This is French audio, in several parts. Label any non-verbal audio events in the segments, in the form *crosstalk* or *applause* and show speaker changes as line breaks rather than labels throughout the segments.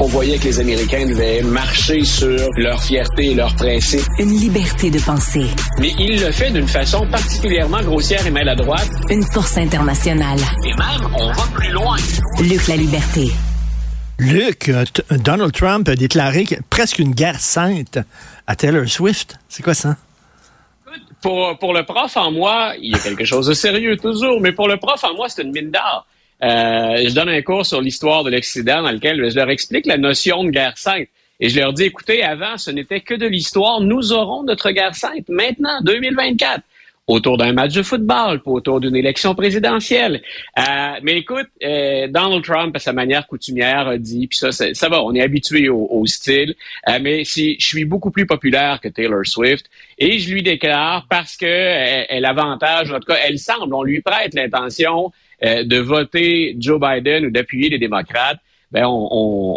On voyait que les Américains devaient marcher sur leur fierté et leurs principes.
Une liberté de penser.
Mais il le fait d'une façon particulièrement grossière et maladroite.
Une force internationale.
Et même, on va plus loin.
Luc la liberté.
Luc, Donald Trump a déclaré presque une guerre sainte à Taylor Swift. C'est quoi ça?
Pour, pour le prof en moi, il y a quelque chose de sérieux toujours, mais pour le prof en moi, c'est une mine d'art. Euh, je donne un cours sur l'histoire de l'Occident dans lequel je leur explique la notion de guerre sainte. Et je leur dis, écoutez, avant, ce n'était que de l'histoire. Nous aurons notre guerre sainte maintenant, 2024 autour d'un match de football, pas autour d'une élection présidentielle. Euh, mais écoute, euh, Donald Trump, à sa manière coutumière, a dit, puis ça, ça va, on est habitué au, style, euh, mais si je suis beaucoup plus populaire que Taylor Swift, et je lui déclare parce que elle, avantage, en tout cas, elle semble, on lui prête l'intention de voter Joe Biden ou d'appuyer les démocrates. Ben on,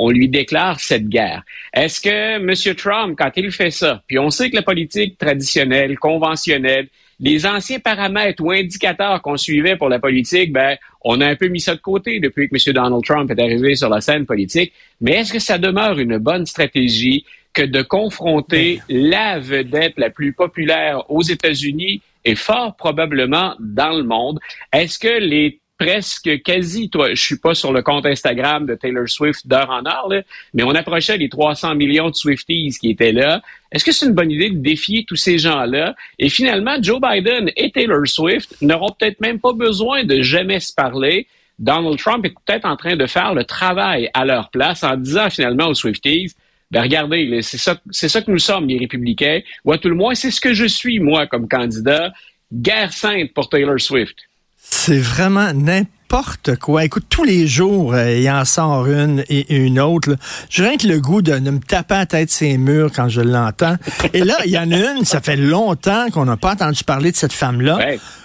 on, lui déclare cette guerre. Est-ce que M. Trump, quand il fait ça, puis on sait que la politique traditionnelle, conventionnelle, les anciens paramètres ou indicateurs qu'on suivait pour la politique, ben, on a un peu mis ça de côté depuis que M. Donald Trump est arrivé sur la scène politique. Mais est-ce que ça demeure une bonne stratégie que de confronter la vedette la plus populaire aux États-Unis et fort probablement dans le monde? Est-ce que les presque quasi, toi, je suis pas sur le compte Instagram de Taylor Swift d'heure en heure, mais on approchait les 300 millions de Swifties qui étaient là. Est-ce que c'est une bonne idée de défier tous ces gens-là? Et finalement, Joe Biden et Taylor Swift n'auront peut-être même pas besoin de jamais se parler. Donald Trump est peut-être en train de faire le travail à leur place en disant finalement aux Swifties, ben regardez, c'est ça, c'est ça que nous sommes, les républicains, ou tout le moins, c'est ce que je suis, moi, comme candidat. Guerre sainte pour Taylor Swift.
C'est vraiment n'importe quoi. Écoute, tous les jours, euh, il en sort une et une autre. Je rien que le goût de, me taper à la tête ces murs quand je l'entends. Et là, il y en a une, ça fait longtemps qu'on n'a pas entendu parler de cette femme-là.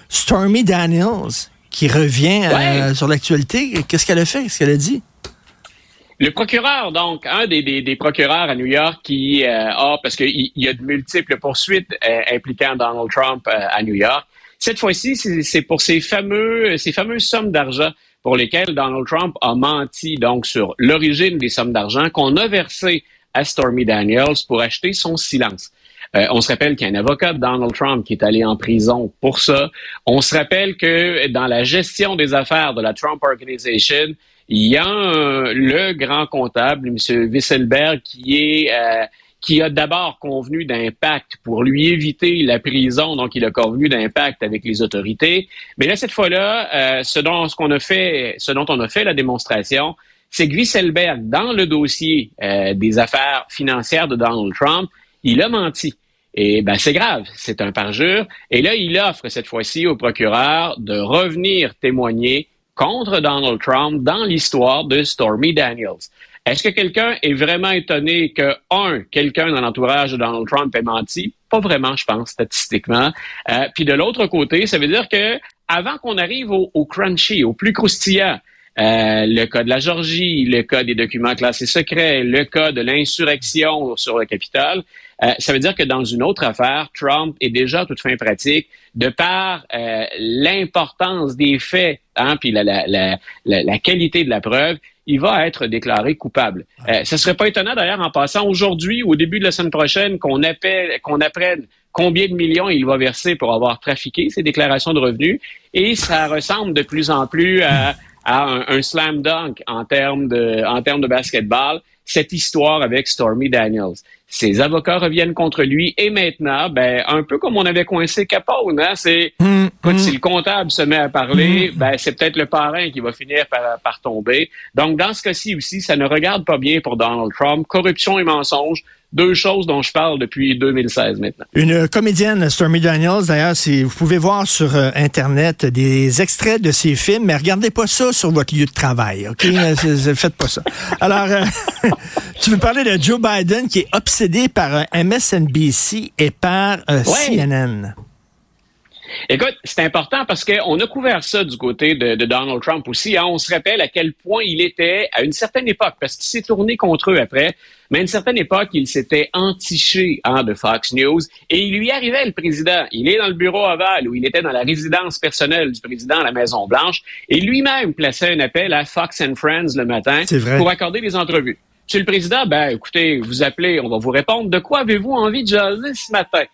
Stormy Daniels, qui revient euh, sur l'actualité. Qu'est-ce qu'elle a fait? Qu'est-ce qu'elle a dit?
Le procureur, donc, un des, procureurs à New York qui euh, a, parce qu'il y a de multiples poursuites impliquant Donald Trump à New York, cette fois-ci, c'est pour ces fameux, ces fameuses sommes d'argent pour lesquelles Donald Trump a menti donc sur l'origine des sommes d'argent qu'on a versées à Stormy Daniels pour acheter son silence. Euh, on se rappelle qu'il y a un avocat de Donald Trump qui est allé en prison pour ça. On se rappelle que dans la gestion des affaires de la Trump Organization, il y a le grand comptable, M. Wisselberg, qui est euh, qui a d'abord convenu d'un pour lui éviter la prison, donc il a convenu d'un avec les autorités. Mais là, cette fois-là, euh, ce dont a fait, ce dont on a fait la démonstration, c'est que Wisselberg, dans le dossier euh, des affaires financières de Donald Trump, il a menti. Et ben c'est grave, c'est un parjure. Et là, il offre cette fois-ci au procureur de revenir témoigner contre Donald Trump dans l'histoire de Stormy Daniels. Est-ce que quelqu'un est vraiment étonné que, un, quelqu'un dans l'entourage de Donald Trump ait menti? Pas vraiment, je pense, statistiquement. Euh, puis de l'autre côté, ça veut dire que avant qu'on arrive au, crunchy, au plus croustillant, euh, le cas de la Georgie, le cas des documents classés secrets, le cas de l'insurrection sur le Capitole, euh, ça veut dire que dans une autre affaire, Trump est déjà toute fin pratique de par euh, l'importance des faits, hein, puis la, la, la, la, qualité de la preuve, il va être déclaré coupable. Euh, ce serait pas étonnant d'ailleurs en passant aujourd'hui, au début de la semaine prochaine, qu'on appelle, qu'on apprenne combien de millions il va verser pour avoir trafiqué ces déclarations de revenus, et ça ressemble de plus en plus à, un, un, slam dunk en termes de, en termes de basketball cette histoire avec Stormy Daniels. Ses avocats reviennent contre lui et maintenant, ben, un peu comme on avait coincé Capone, hein, c'est mm, mm. si le comptable se met à parler, mm. ben, c'est peut-être le parrain qui va finir par, par tomber. Donc, dans ce cas-ci aussi, ça ne regarde pas bien pour Donald Trump. Corruption et mensonge, deux choses dont je parle depuis 2016 maintenant.
Une comédienne, Stormy Daniels, d'ailleurs, si vous pouvez voir sur euh, Internet des extraits de ses films, mais regardez pas ça sur votre lieu de travail, OK? *laughs* Faites pas ça. Alors, euh, *laughs* tu veux parler de Joe Biden qui est obsédé par un MSNBC et par euh, CNN.
Écoute, c'est important parce qu'on a couvert ça du côté de, Donald Trump aussi. Hein. On se rappelle à quel point il était à une certaine époque, parce qu'il s'est tourné contre eux après, mais à une certaine époque, il s'était entiché hein, de Fox News et il lui arrivait le président. Il est dans le bureau aval où il était dans la résidence personnelle du président à la Maison-Blanche et lui-même plaçait un appel à Fox and Friends le matin pour accorder des entrevues. Monsieur le Président, ben écoutez, vous appelez, on va vous répondre. De quoi avez-vous envie de jaser ce matin?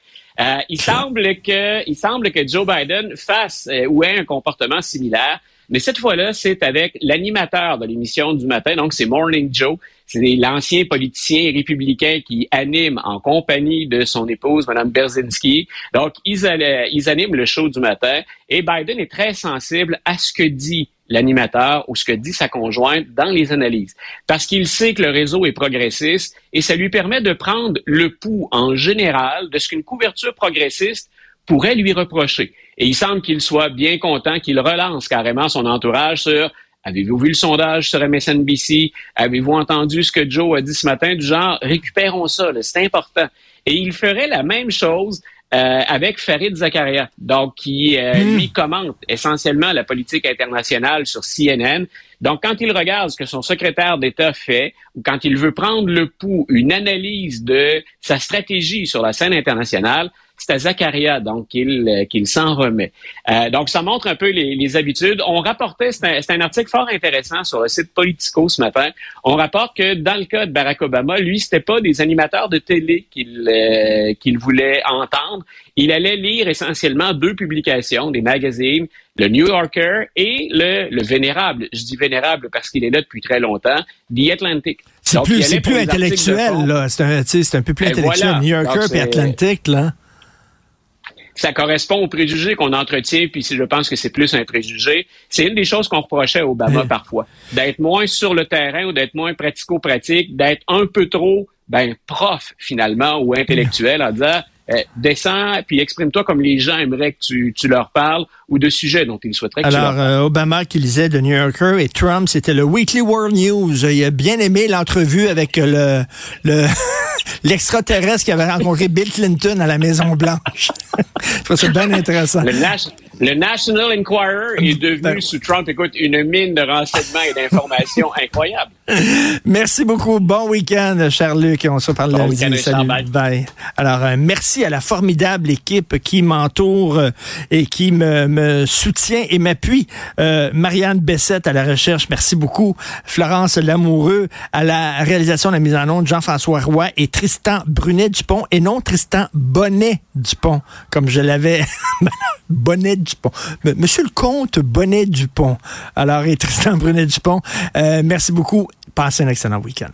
Euh, il semble que, Joe Biden fasse euh, ou ait un comportement similaire. Mais cette fois-là, c'est avec l'animateur de l'émission du matin, donc c'est Morning Joe. C'est l'ancien politicien républicain qui anime en compagnie de son épouse, Mme Berzinski. Donc, ils, ils animent le show du matin et Biden est très sensible à ce que dit l'animateur ou ce que dit sa conjointe dans les analyses. Parce qu'il sait que le réseau est progressiste et ça lui permet de prendre le pouls en général de ce qu'une couverture progressiste pourrait lui reprocher. Et il semble qu'il soit bien content qu'il relance carrément son entourage sur Avez-vous vu le sondage sur MSNBC? Avez-vous entendu ce que Joe a dit ce matin? Du genre récupérons ça, c'est important. Et il ferait la même chose euh, avec Farid Zakaria, donc qui euh, hmm. lui commente essentiellement la politique internationale sur CNN. Donc, quand il regarde ce que son secrétaire d'État fait, ou quand il veut prendre le pouls, une analyse de sa stratégie sur la scène internationale, c'est à Zakaria donc qu'il euh, s'en remet. Donc ça montre un peu les, les habitudes. On rapportait, c'est un, un, article fort intéressant sur le site Politico ce matin. On rapporte que dans le cas de Barack Obama, lui c'était pas des animateurs de télé qu'il euh, qu'il voulait entendre. Il allait lire essentiellement deux publications, des magazines, le New Yorker et le, le vénérable. Je dis vénérable parce qu'il est là depuis très longtemps, The Atlantic.
C'est plus, plus intellectuel, là. C'est un, un, peu plus intellectuel. New Yorker et Atlantic, là
ça correspond aux préjugés qu'on entretient, puis je pense que c'est plus un préjugé. C'est une des choses qu'on reprochait à Obama parfois, d'être moins sur le terrain ou d'être moins pratico-pratique, d'être un peu trop ben prof finalement ou intellectuel en disant euh, descends puis exprime-toi comme les gens aimeraient que tu, tu leur parles ou de sujets dont ils souhaiteraient que
Alors,
tu leur
euh, Obama qui lisait The New Yorker et Trump, c'était le Weekly World News. Il a bien aimé l'entrevue avec le, le *laughs* l'extraterrestre qui avait rencontré Bill Clinton à la Maison Blanche. c'est *laughs* bien intéressant.
Le, National Enquirer est devenu, ben- sous Trump, écoute, une mine de renseignements et d'informations *laughs* incroyable.
Merci beaucoup. Bon week-end, cher Luc. On se reparle bon lundi. Salut. Bye. Alors, euh, merci à la formidable équipe qui m'entoure euh, et qui me, me, soutient et m'appuie. Euh, Marianne Bessette à la recherche, merci beaucoup. Florence Lamoureux à la réalisation de la mise en onde, Jean-François Roy et Tristan Brunet-Dupont et non Tristan Bonnet-Dupont, comme je l'avais. *laughs* Bonnet-Dupont. Monsieur le comte Bonnet-Dupont. Alors, et Tristan Brunet-Dupont, euh, merci beaucoup. Passez un excellent week-end.